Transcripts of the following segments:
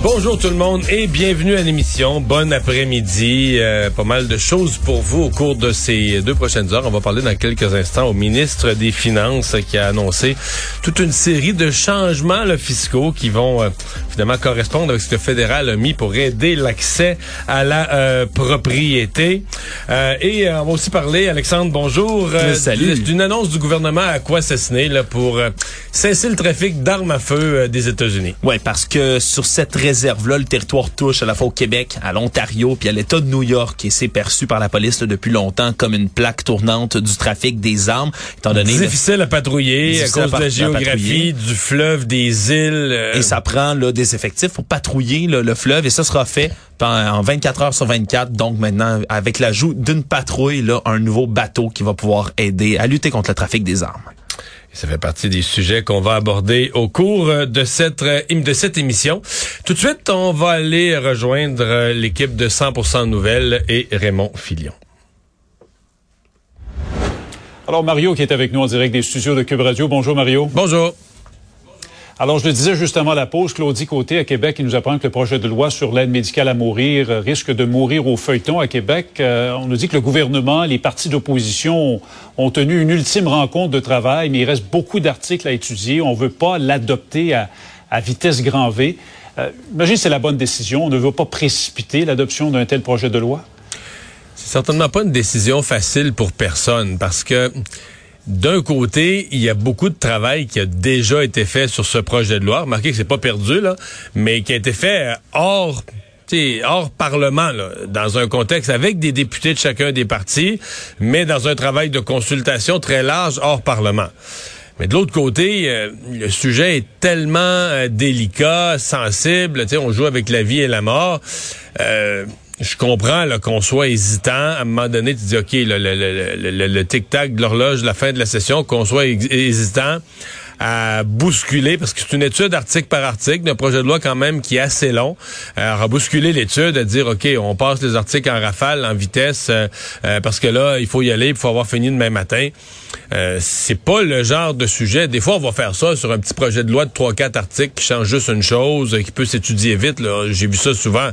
Bonjour tout le monde et bienvenue à l'émission. Bon après-midi. Euh, pas mal de choses pour vous au cours de ces deux prochaines heures. On va parler dans quelques instants au ministre des Finances qui a annoncé toute une série de changements là, fiscaux qui vont euh, finalement correspondre avec ce que le fédéral a mis pour aider l'accès à la euh, propriété. Euh, et on va aussi parler, Alexandre, bonjour, Salut. d'une annonce du gouvernement à quoi là, pour cesser le trafic d'armes à feu des États-Unis. Oui, parce que sur cette réserve-là, le territoire touche à la fois au Québec, à l'Ontario, puis à l'État de New York, et c'est perçu par la police là, depuis longtemps comme une plaque tournante du trafic des armes, étant donné... Difficile à patrouiller à cause de la géographie, du fleuve, des îles. euh, Et ça prend là, des effectifs pour patrouiller là, le fleuve, et ça sera fait en 24 heures sur 24. Donc maintenant, avec l'ajout d'une patrouille, là, un nouveau bateau qui va pouvoir aider à lutter contre le trafic des armes. Ça fait partie des sujets qu'on va aborder au cours de cette, euh, de cette émission. Tout de suite, on va aller rejoindre euh, l'équipe de 100% Nouvelles et Raymond Filion. Alors Mario qui est avec nous en direct des studios de Cube Radio. Bonjour Mario. Bonjour. Alors, je le disais justement à la pause, Claudie Côté à Québec, il nous apprend que le projet de loi sur l'aide médicale à mourir risque de mourir au feuilleton à Québec. Euh, on nous dit que le gouvernement, les partis d'opposition ont, ont, tenu une ultime rencontre de travail, mais il reste beaucoup d'articles à étudier. On ne veut pas l'adopter à, à, vitesse grand V. Euh, imagine c'est la bonne décision. On ne veut pas précipiter l'adoption d'un tel projet de loi. C'est certainement pas une décision facile pour personne parce que d'un côté, il y a beaucoup de travail qui a déjà été fait sur ce projet de loi. Remarquez que c'est pas perdu, là, mais qui a été fait hors hors Parlement, là, dans un contexte avec des députés de chacun des partis, mais dans un travail de consultation très large hors Parlement. Mais de l'autre côté, euh, le sujet est tellement euh, délicat, sensible, on joue avec la vie et la mort. Euh, je comprends qu'on soit hésitant. À un moment donné, tu dis, OK, le, le, le, le tic-tac de l'horloge, la fin de la session, qu'on soit hésitant à bousculer, parce que c'est une étude article par article, d'un projet de loi quand même qui est assez long, euh, à bousculer l'étude, à dire, OK, on passe les articles en rafale, en vitesse, euh, euh, parce que là, il faut y aller, il faut avoir fini demain matin. Euh, c'est pas le genre de sujet. Des fois, on va faire ça sur un petit projet de loi de trois, quatre articles qui change juste une chose, qui peut s'étudier vite. J'ai vu ça souvent.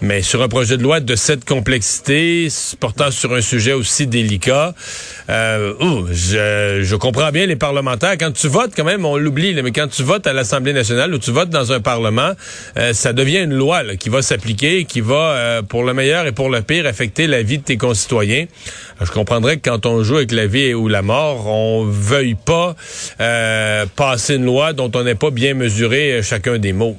Mais sur un projet de loi de cette complexité, portant sur un sujet aussi délicat, euh, je, je comprends bien les parlementaires. Quand tu votes, quand même, on l'oublie, mais quand tu votes à l'Assemblée nationale ou tu votes dans un parlement, euh, ça devient une loi là, qui va s'appliquer, qui va, euh, pour le meilleur et pour le pire, affecter la vie de tes concitoyens. je comprendrais que quand on joue avec la vie ou la mort, on veuille pas euh, passer une loi dont on n'est pas bien mesuré chacun des mots.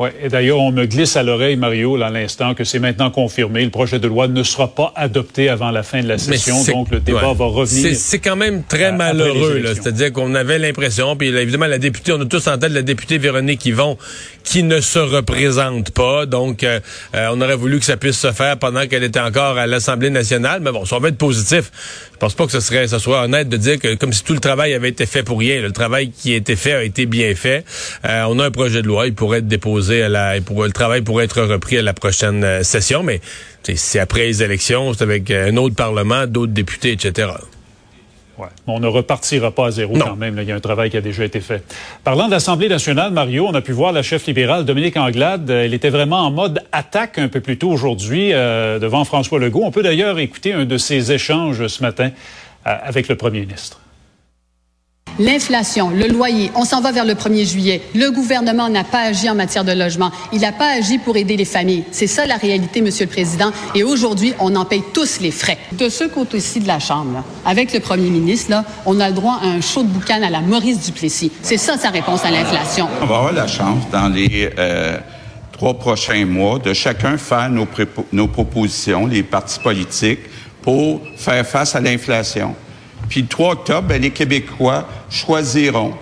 Oui, et d'ailleurs, on me glisse à l'oreille, Mario, là, à l'instant, que c'est maintenant confirmé. Le projet de loi ne sera pas adopté avant la fin de la session, donc le débat ouais. va revenir. C'est quand même très malheureux, c'est-à-dire qu'on avait l'impression, puis là, évidemment, la députée, on a tous en tête la députée Véronique Yvon, qui ne se représente pas, donc euh, on aurait voulu que ça puisse se faire pendant qu'elle était encore à l'Assemblée nationale, mais bon, ça va être positif. Je pense pas que ce serait, ça soit honnête de dire que comme si tout le travail avait été fait pour rien. Le travail qui a été fait a été bien fait. Euh, on a un projet de loi, il pourrait être déposé à la, le travail pourrait être repris à la prochaine euh, session, mais c'est après les élections, c'est avec un autre parlement, d'autres députés, etc. Ouais. On ne repartira pas à zéro non. quand même. Là. Il y a un travail qui a déjà été fait. Parlant de l'Assemblée nationale, Mario, on a pu voir la chef libérale Dominique Anglade. Elle était vraiment en mode attaque un peu plus tôt aujourd'hui euh, devant François Legault. On peut d'ailleurs écouter un de ses échanges ce matin euh, avec le premier ministre. L'inflation, le loyer, on s'en va vers le 1er juillet. Le gouvernement n'a pas agi en matière de logement. Il n'a pas agi pour aider les familles. C'est ça la réalité, Monsieur le Président. Et aujourd'hui, on en paye tous les frais. De ce côté-ci de la Chambre, avec le Premier ministre, on a le droit à un show de boucan à la Maurice Duplessis. C'est ça sa réponse à l'inflation. On va avoir la chance dans les euh, trois prochains mois de chacun faire nos propositions, les partis politiques, pour faire face à l'inflation. Puis le 3 octobre, les Québécois choisiront.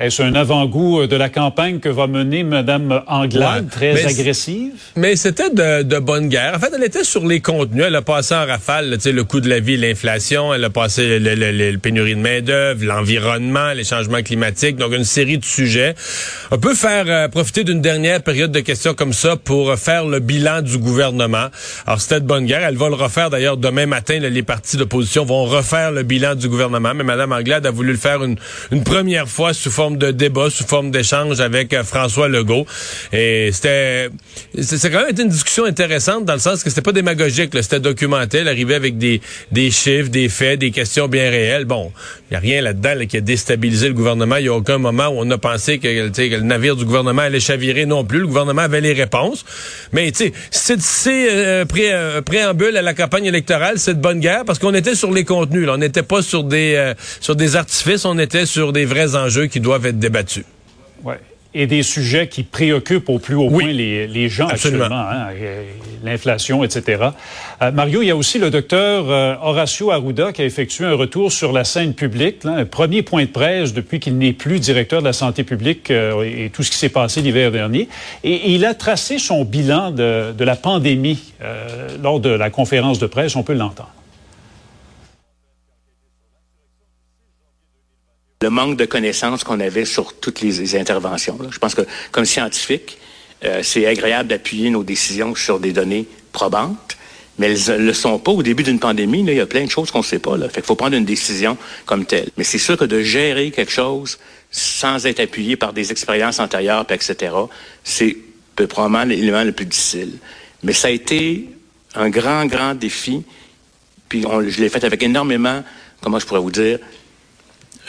Est-ce un avant-goût de la campagne que va mener Mme Anglade, Ouais, très mais agressive? Mais c'était de, de bonne guerre. En fait, elle était sur les contenus. Elle a passé en rafale, tu sais, le coût de la vie, l'inflation. Elle a passé le, le, le- le pénurie de main d'œuvre, l'environnement, les changements climatiques. Donc une série de sujets. On peut faire euh, profiter d'une dernière période de questions comme ça pour euh, faire le bilan du gouvernement. Alors c'était de bonne guerre. Elle va le refaire d'ailleurs demain matin. là, les partis d'opposition vont refaire le bilan du gouvernement. Mais Mme Anglade a voulu le faire une, une première fois sous forme de débat, sous forme d'échange avec euh, François Legault. Et c'était, c'est quand même été une discussion intéressante dans le sens que c'était pas démagogique, c'était documenté. Elle arrivait avec des, des chiffres, des faits, des questions bien réelles. Bon, il y a rien là-dedans là, qui a déstabilisé le gouvernement. Il y a aucun moment où on a pensé que, que le navire du gouvernement allait chavirer non plus. Le gouvernement avait les réponses. Mais tu sais, c'est, c'est euh, pré- euh, préambule à la campagne électorale, c'est de bonne guerre parce qu'on était sur les contenus. Là. On n'était pas sur des euh, sur des artifices, on était sur des vrais enjeux qui doivent être débattus. Et des sujets qui préoccupent au plus haut Oui. point les, les gens Absolument. actuellement, hein, l'inflation, etc. Euh, Mario, il y a aussi le docteur euh, Horacio Arruda qui a effectué un retour sur la scène publique, là, un premier point de presse depuis qu'il n'est plus directeur de la santé publique euh, et tout ce qui s'est passé l'hiver dernier. Et, et il a tracé son bilan de, de la pandémie lors de la conférence de presse. On peut l'entendre. Le manque de connaissances qu'on avait sur toutes les, interventions. là. Je pense que, comme scientifique, euh, c'est agréable d'appuyer nos décisions sur des données probantes, mais elles ne le sont pas au début d'une pandémie. là, il y a plein de choses qu'on ne sait pas. Là. Fait qu'il faut prendre une décision comme telle. Mais c'est sûr que de gérer quelque chose sans être appuyé par des expériences antérieures, etc., c'est probablement l'élément le plus difficile. Mais ça a été un grand, grand défi. Puis on- je l'ai fait avec énormément, comment je pourrais vous dire,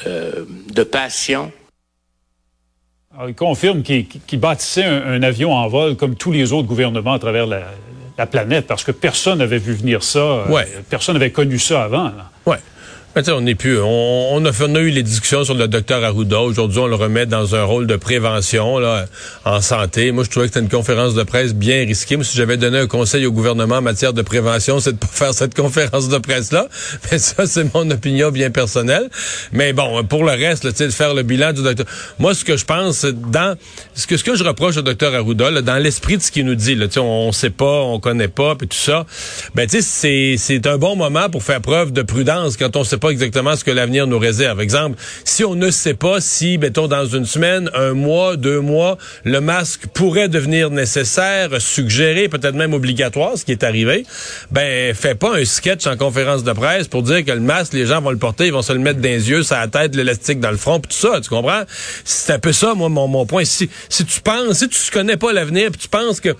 euh, de passion. Alors, il confirme qu'il bâtissait un, un avion en vol comme tous les autres gouvernements à travers la, la planète parce que personne n'avait vu venir ça. euh, Ouais. Personne n'avait connu ça avant. là. Sais, on n'est plus. On, on, a fait, on a eu les discussions sur le docteur Arruda. Aujourd'hui, on le remet dans un rôle de prévention là, en santé. Moi, je trouvais que c'était une conférence de presse bien risquée. Moi, si j'avais donné un conseil au gouvernement en matière de prévention, c'est de pas faire cette conférence de presse-là. Mais ça, c'est mon opinion bien personnelle. Mais bon, pour le reste, là, de faire le bilan du docteur. Moi, ce que je pense, c'est dans ce que ce que je reproche au docteur Arruda, là, dans l'esprit de ce qu'il nous dit, là, on, on sait pas, on connaît pas, puis tout ça. Ben, c'est un bon moment pour faire preuve de prudence quand on sait pas exactement ce que l'avenir nous réserve. Exemple, si on ne sait pas si, mettons, dans une semaine, un mois, deux mois, le masque pourrait devenir nécessaire, suggéré, peut-être même obligatoire, ce qui est arrivé, ben, fais pas un sketch en conférence de presse pour dire que le masque, les gens vont le porter, ils vont se le mettre dans les yeux, sur la tête, l'élastique dans le front, puis tout ça, tu comprends? C'est un peu ça, moi, mon, point. Si, si tu penses, si tu connais pas l'avenir, puis tu penses que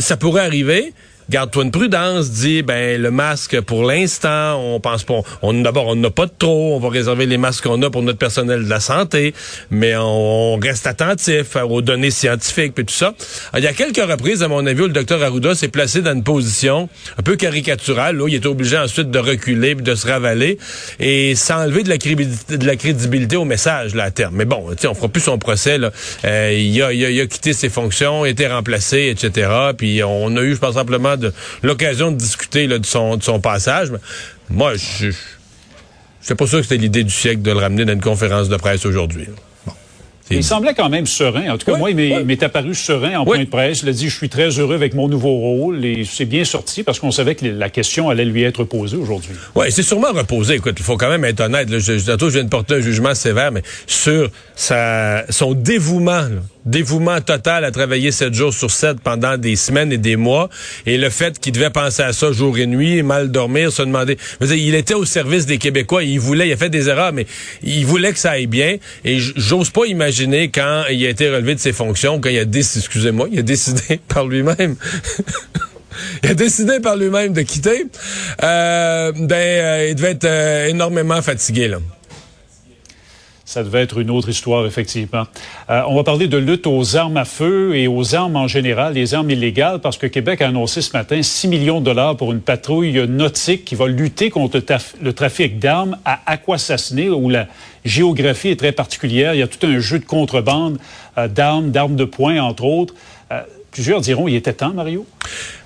ça pourrait arriver, Garde-toi une prudence, dis ben le masque pour l'instant, on pense pas, on d'abord on n'a pas de trop, on va réserver les masques qu'on a pour notre personnel de la santé, mais on, reste attentif aux données scientifiques et tout ça. Alors, il y a quelques reprises, à mon avis, où le docteur Arruda s'est placé dans une position un peu caricaturale, là, il était obligé ensuite de reculer puis de se ravaler et s'enlever de la crédibilité, au message là à terme. Mais bon, on fera plus son procès là. Euh, il, a, il, a, il a quitté ses fonctions, été remplacé, etc. Puis on a eu, je pense simplement de l'occasion de discuter là, de, son, de son passage. Mais moi, je je suis pas sûr que c'était l'idée du siècle de le ramener dans une conférence de presse aujourd'hui. Il semblait quand même serein. En tout cas, Oui, moi, il m'est oui. apparu serein en Oui. point de presse. Il a dit, je suis très heureux avec mon nouveau rôle et c'est bien sorti parce qu'on savait que la question allait lui être posée aujourd'hui. Oui, c'est sûrement reposé. Écoute, il faut quand même être honnête. Là. Je, je, viens de porter un jugement sévère, mais sur sa, son dévouement, là, dévouement total à travailler sept jours sur sept pendant des semaines et des mois, et le fait qu'il devait penser à ça jour et nuit, mal dormir, se demander. Il était au service des Québécois. Il voulait, il a fait des erreurs, mais il voulait que ça aille bien. Et j'ose pas imaginer quand il a été relevé de ses fonctions, quand il a décidé, excusez-moi, il a décidé par lui-même. Il a décidé par lui-même de quitter. Euh, ben, euh, il devait être euh, énormément fatigué, là. Ça devait être une autre histoire, effectivement. Euh, on va parler de lutte aux armes à feu et aux armes en général, les armes illégales, parce que Québec a annoncé ce matin 6 millions de dollars pour une patrouille nautique qui va lutter contre le, trafic d'armes à Aquasasné, où la géographie est très particulière. Il y a tout un jeu de contrebande euh, d'armes, d'armes de poing, entre autres. Euh, plusieurs diront, il était temps, Mario?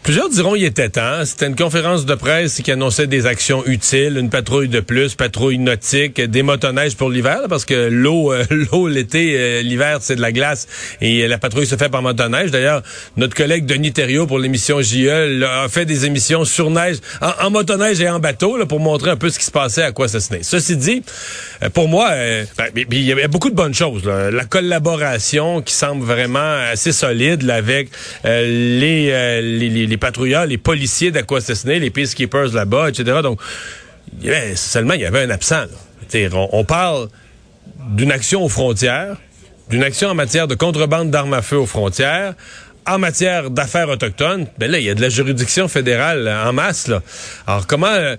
Plusieurs diront il était temps. C'était une conférence de presse qui annonçait des actions utiles, une patrouille de plus, patrouille nautique, des motoneiges pour l'hiver, parce que l'eau, euh, l'eau l'été, euh, l'hiver c'est de la glace et la patrouille se fait par motoneige. D'ailleurs, notre collègue Denis Thériault pour l'émission JE a fait des émissions sur neige, en, motoneige et en bateau, là, pour montrer un peu ce qui se passait à quoi ça se tenait. Ceci dit, euh, pour moi, ben, il y avait beaucoup de bonnes choses. La collaboration qui semble vraiment assez solide là, avec les, les, les patrouilleurs, les policiers d'Aquasisné, les peacekeepers là-bas, etc. Donc, seulement, il y avait un absent. On, parle d'une action aux frontières, d'une action en matière de contrebande d'armes à feu aux frontières, en matière d'affaires autochtones. Ben là, il y a de la juridiction fédérale en masse. Là. Alors, comment...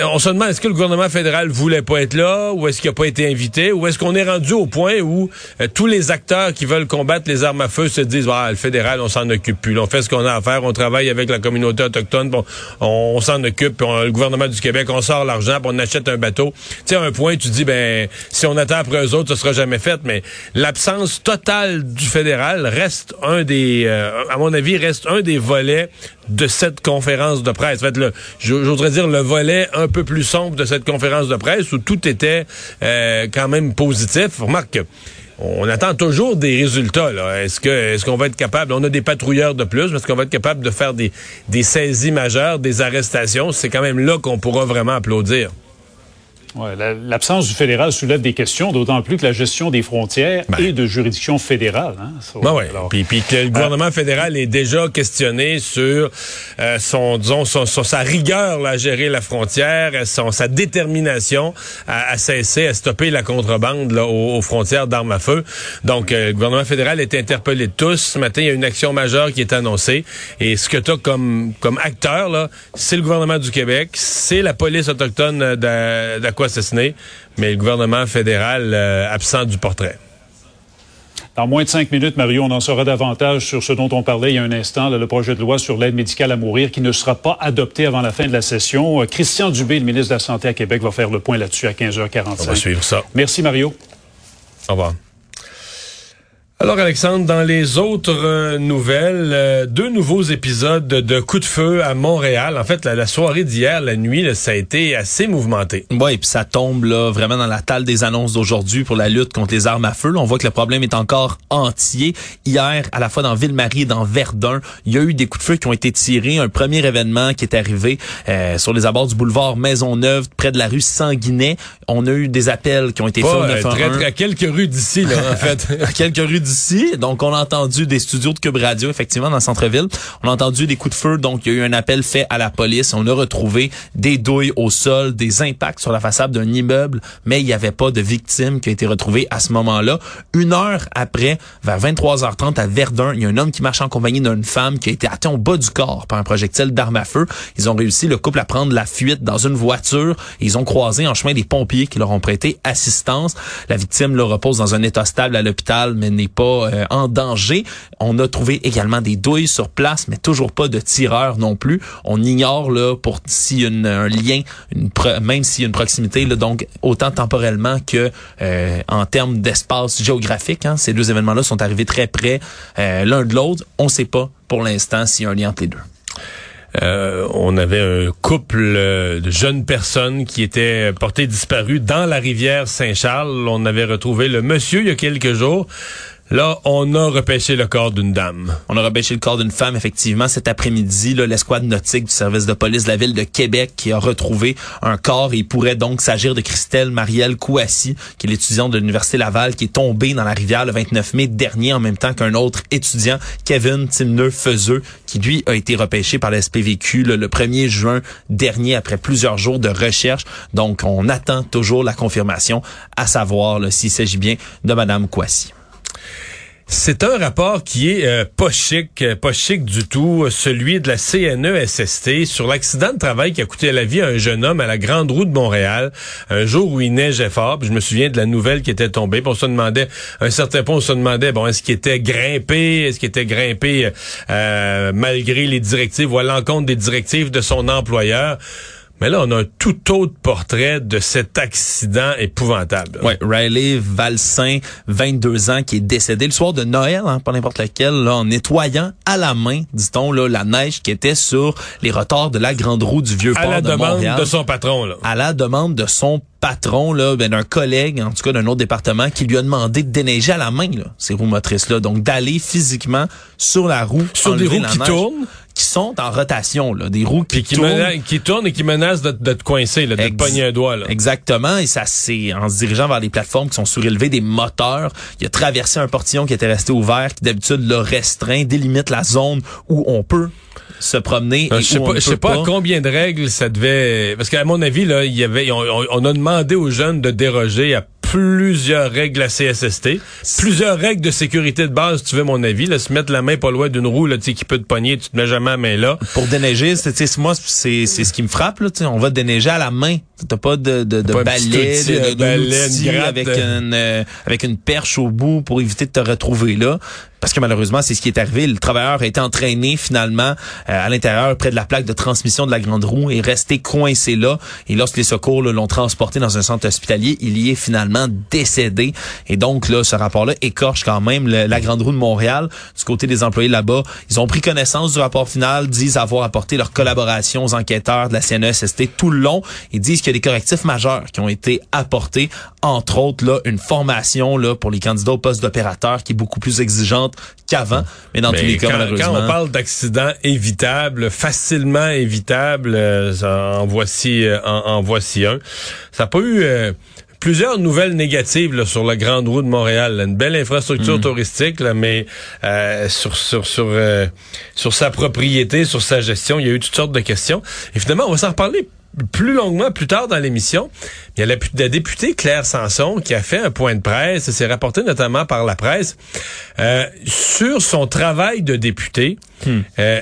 On se demande, est-ce que le gouvernement fédéral voulait pas être là, ou est-ce qu'il n'a pas été invité, ou est-ce qu'on est rendu au point où euh, tous les acteurs qui veulent combattre les armes à feu se disent, ah, le fédéral, on s'en occupe plus. on fait ce qu'on a à faire, on travaille avec la communauté autochtone, on, s'en occupe, le gouvernement du Québec, on sort l'argent, on achète un bateau. Tu un point, tu dis, ben, si on attend après eux autres, ça sera jamais fait, mais l'absence totale du fédéral reste un des, euh, à mon avis, reste un des volets de cette conférence de presse. Fait, j'oserais dire le volet un peu plus sombre de cette conférence de presse où tout était euh, quand même positif. Remarque on attend toujours des résultats. Est-ce que est-ce qu'on va être capable On a des patrouilleurs de plus, est-ce qu'on va être capable de faire des, des saisies majeures, des arrestations? C'est quand même là qu'on pourra vraiment applaudir. Ouais, L'absence du fédéral soulève des questions, d'autant plus que la gestion des frontières ben. est de juridiction fédérale. Hein, ben ouais. puis, puis que le gouvernement fédéral est déjà questionné sur euh, son, disons, son, sa rigueur là, à gérer la frontière, son, sa détermination à, à, cesser, à stopper la contrebande là, aux, frontières d'armes à feu. Donc, euh, le gouvernement fédéral est interpellé de tous. Ce matin, il y a une action majeure qui est annoncée. Et ce que tu as comme, comme acteur, c'est le gouvernement du Québec, c'est la police autochtone d'Aquatico assassiné, mais le gouvernement fédéral euh, absent du portrait. Dans moins de cinq minutes, Mario, on en saura davantage sur ce dont on parlait il y a un instant, le projet de loi sur l'aide médicale à mourir qui ne sera pas adopté avant la fin de la session. Euh, Christian Dubé, le ministre de la Santé à Québec, va faire le point là-dessus à 15h45. On va suivre ça. Merci, Mario. Au revoir. Alors Alexandre, dans les autres euh, nouvelles, euh, deux nouveaux épisodes de, coups de feu à Montréal. En fait, la, soirée d'hier, la nuit, ça a été assez mouvementé. Oui, et puis ça tombe là vraiment dans la talle des annonces d'aujourd'hui pour la lutte contre les armes à feu. on voit que le problème est encore entier. Hier, à la fois dans Ville-Marie et dans Verdun, il y a eu des coups de feu qui ont été tirés. Un premier événement qui est arrivé euh, sur les abords du boulevard Maisonneuve, près de la rue Sanguinet. On a eu des appels qui ont été faits au Très, à quelques rues d'ici, là, en fait. à quelques rues d'ici donc, on a entendu des studios de Cube Radio, effectivement, dans le centre-ville. On a entendu des coups de feu. Donc, il y a eu un appel fait à la police. On a retrouvé des douilles au sol, des impacts sur la façade d'un immeuble, mais il n'y avait pas de victime qui a été retrouvée à ce moment-là. Une heure après, vers 23h30 à Verdun, il y a un homme qui marche en compagnie d'une femme qui a été atteint au bas du corps par un projectile d'arme à feu. Ils ont réussi, le couple, à prendre la fuite dans une voiture. Ils ont croisé en chemin des pompiers qui leur ont prêté assistance. La victime le repose dans un état stable à l'hôpital, mais n'est pas euh, en danger. On a trouvé également des douilles sur place, mais toujours pas de tireurs non plus. On ignore là pour y a un lien, une même s'il y a une proximité, là, donc autant temporellement que euh, en termes d'espace géographique. Hein, ces deux événements-là sont arrivés très près euh, l'un de l'autre. On ne sait pas pour l'instant s'il y a un lien entre les deux. Euh, on avait un couple de jeunes personnes qui étaient portées disparues dans la rivière Saint-Charles. On avait retrouvé le monsieur il y a quelques jours. Là, on a repêché le corps d'une dame. On a repêché le corps d'une femme, effectivement, cet après-midi. L'escouade nautique du service de police de la ville de Québec qui a retrouvé un corps. il pourrait donc s'agir de Christelle Marielle Kouassi, qui est l'étudiante de l'Université Laval, qui est tombée dans la rivière le 29 mai dernier, en même temps qu'un autre étudiant, Kevin Timneux-Feuzeux, qui lui a été repêché par la SPVQ le, 1er juin dernier, après plusieurs jours de recherche. Donc, on attend toujours la confirmation, à savoir s'il s'agit bien de Madame Kouassi. C'est un rapport qui est euh, pas chic, euh, pas chic du tout, celui de la CNESST sur l'accident de travail qui a coûté la vie à un jeune homme à la Grande Route de Montréal, un jour où il neigeait fort. je me souviens de la nouvelle qui était tombée. Puis on se demandait, un certain point, on se demandait, bon, est-ce qu'il était grimpé, est-ce qu'il était grimpé euh, malgré les directives ou à l'encontre des directives de son employeur? Mais là, on a un tout autre portrait de cet accident épouvantable. Ouais, Riley Valsin, 22 ans, qui est décédé le soir de Noël, hein, pas n'importe lequel, là, en nettoyant à la main, dit-on, là, la neige qui était sur les retards de la grande roue du vieux à port la de demande Montréal. de son patron. Là. à la demande de son patron, là, ben, d'un collègue, en tout cas d'un autre département, qui lui a demandé de déneiger à la main là, ces roues motrices-là. Donc d'aller physiquement sur la roue, Sur des roues la qui neige, tournent? Qui sont en rotation, là, des roues qui, tournent. mena- qui tourne et qui menace de, de te coincer, là, de te Ex- pogner un doigt. Là. Exactement, et ça c'est en se dirigeant vers les plateformes qui sont surélevées des moteurs. Il a traversé un portillon qui était resté ouvert, qui d'habitude le restreint, délimite la zone où on peut se promener Euh, et Je sais où pas, ne je sais pas combien de règles ça devait. Parce qu'à mon avis, là, il y avait, on, on- on a demandé aux jeunes de déroger à plusieurs règles à CSST, plusieurs règles de sécurité de base, tu veux mon avis, là, se mettre la main pas loin d'une roue là, tu sais, qui peut te pogner, tu te mets jamais la main là. Pour déneiger, c'est moi c'est c'est ce qui me frappe là, on va déneiger à la main. T'as pas de de, de Pas balai, outil, de, de- balai, d'outil une gratte avec de- une euh, avec une perche au bout pour éviter de te retrouver là. Parce que malheureusement, c'est ce qui est arrivé. Le travailleur a été entraîné finalement euh, à l'intérieur près de la plaque de transmission de la grande roue et est resté coincé là. Et lorsque les secours l'ont transporté dans un centre hospitalier, il y est finalement décédé. Et donc là, ce rapport-là écorche quand même la grande roue de Montréal. Du côté des employés là-bas, ils ont pris connaissance du rapport final, disent avoir apporté leur collaboration aux enquêteurs de la CNESST tout le long. Ils disent qu'il y a des correctifs majeurs qui ont été apportés, entre autres là une formation là pour les candidats au poste d'opérateur qui est beaucoup plus exigeante qu'avant. Mais dans tous les cas, quand, malheureusement, quand on parle d'accidents évitables, facilement évitables, euh, en voici euh, en, en voici un. Ça n'a pas eu euh, plusieurs nouvelles négatives là, sur la grande roue de Montréal. là. Une belle infrastructure touristique, là, mais euh, sur sur sur euh, sur sa propriété, sur sa gestion, il y a eu toutes sortes de questions. Et finalement, on va s'en reparler plus longuement plus tard dans l'émission. Il y a la, la députée Claire Sanson qui a fait un point de presse, c'est rapporté notamment par la presse, euh, sur son travail de députée. Euh,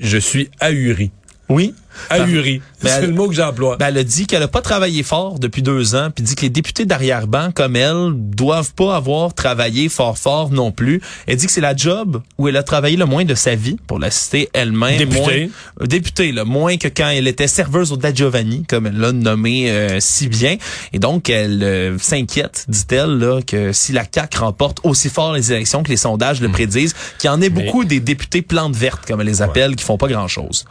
je suis ahuri. Oui. Ahuri. Ben, c'est elle- le mot que j'emploie. Ben, elle a dit qu'elle a pas travaillé fort depuis deux ans, puis dit que les députés d'arrière-ban, comme elle, doivent pas avoir travaillé fort fort non plus. Elle dit que c'est la job où elle a travaillé le moins de sa vie, pour la citer elle-même. Députée. Moins, euh, députée, là, moins que quand elle était serveuse au Da Giovanni, comme elle l'a nommé euh, si bien. Et donc, elle euh, s'inquiète, dit-elle, là, que si la CAQ remporte aussi fort les élections que les sondages le prédisent, qu'il y en ait Mais- beaucoup des députés plantes vertes, comme elle les appelle, qui font pas grand-chose.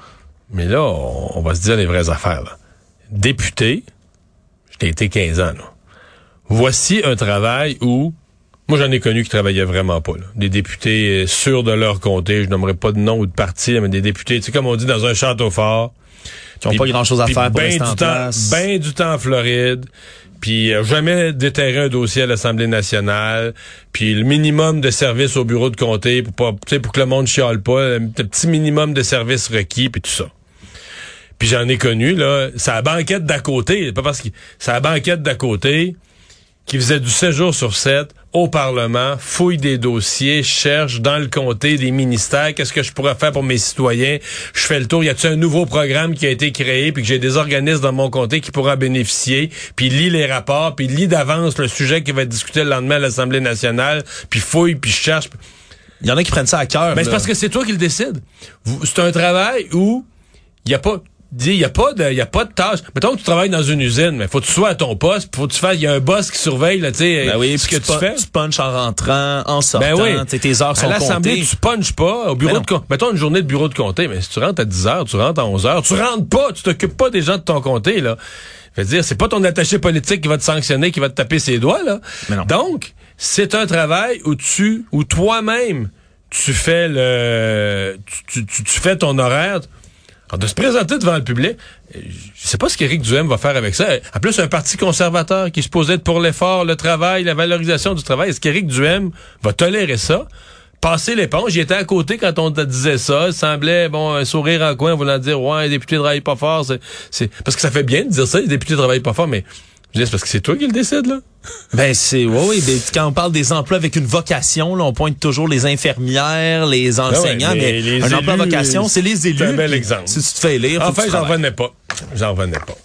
Mais là, on, on va se dire les vraies affaires. Là. Député, j'ai été 15 ans. Là. Voici un travail où, moi j'en ai connu qui travaillaient vraiment pas. Là. Des députés euh, sûrs de leur comté, je nommerai pas de nom ou de parti, mais des députés, tu sais, comme on dit, dans un château fort. Qui ont Puis- pas grand-chose à faire pour ben du en temps, place. Ben du temps en Floride. Puis euh, jamais déterrer un dossier à l'Assemblée nationale. Puis le minimum de services au bureau de comté pour pas, tu sais, pour que le monde chiale pas. Le petit minimum de services requis puis tout ça. Puis j'en ai connu là, c'est la banquette d'à côté, pas parce que c'est la banquette d'à côté qui faisait du 7 jours sur 7 au Parlement, fouille des dossiers, cherche dans le comté des ministères, qu'est-ce que je pourrais faire pour mes citoyens, je fais le tour, y a-t-il un nouveau programme qui a été créé, puis que j'ai des organismes dans mon comté qui pourraient en bénéficier, puis lit les rapports, puis lit d'avance le sujet qui va être discuté le lendemain à l'Assemblée nationale, puis fouille, puis cherche. Il y en a qui prennent ça à cœur. Ben, c'est parce que c'est toi qui le décide. Vous- C'est un travail où il y a pas il y a pas de y a pas de tâche. Mettons que tu travailles dans une usine, mais faut que tu sois à ton poste, faut que tu fasses il y a un boss qui surveille là, tu sais Ben oui, ce que tu, fais. Tu punches en rentrant, en sortant. Ben oui. Tes heures À sont l'Assemblée, comptées. tu punches pas au bureau Ben de comté. Mettons une journée de bureau de comté, mais si tu rentres à 10 heures, tu rentres à 11 heures, tu rentres pas, tu t'occupes pas des gens de ton comté, là. Je veux dire, c'est pas ton attaché politique qui va te sanctionner, qui va te taper ses doigts, là. Mais non. Donc, c'est un travail où tu, où toi-même, tu fais le, tu, tu, tu fais ton horaire. Alors, de se présenter devant le public, euh, je sais pas ce qu'Éric Duhem va faire avec ça. En plus, un parti conservateur qui se posait pour l'effort, le travail, la valorisation du travail. Est-ce qu'Éric Duhem va tolérer ça? Passer l'éponge, il était à côté quand on te disait ça. Il semblait, bon, un sourire en coin, voulant dire, ouais, les députés travaillent pas fort. C'est, parce que ça fait bien de dire ça, les députés travaillent pas fort, mais, je dis, c'est parce que c'est toi qui le décide, là. Ben c'est oui, oui ben, quand on parle des emplois avec une vocation, là, on pointe toujours les infirmières, les enseignants, Ben mais mais, les un emploi à vocation, c'est les élus. c'est un bel exemple. Si tu te fais lire, faut que Enfin, j'en revenais pas. J'en revenais pas.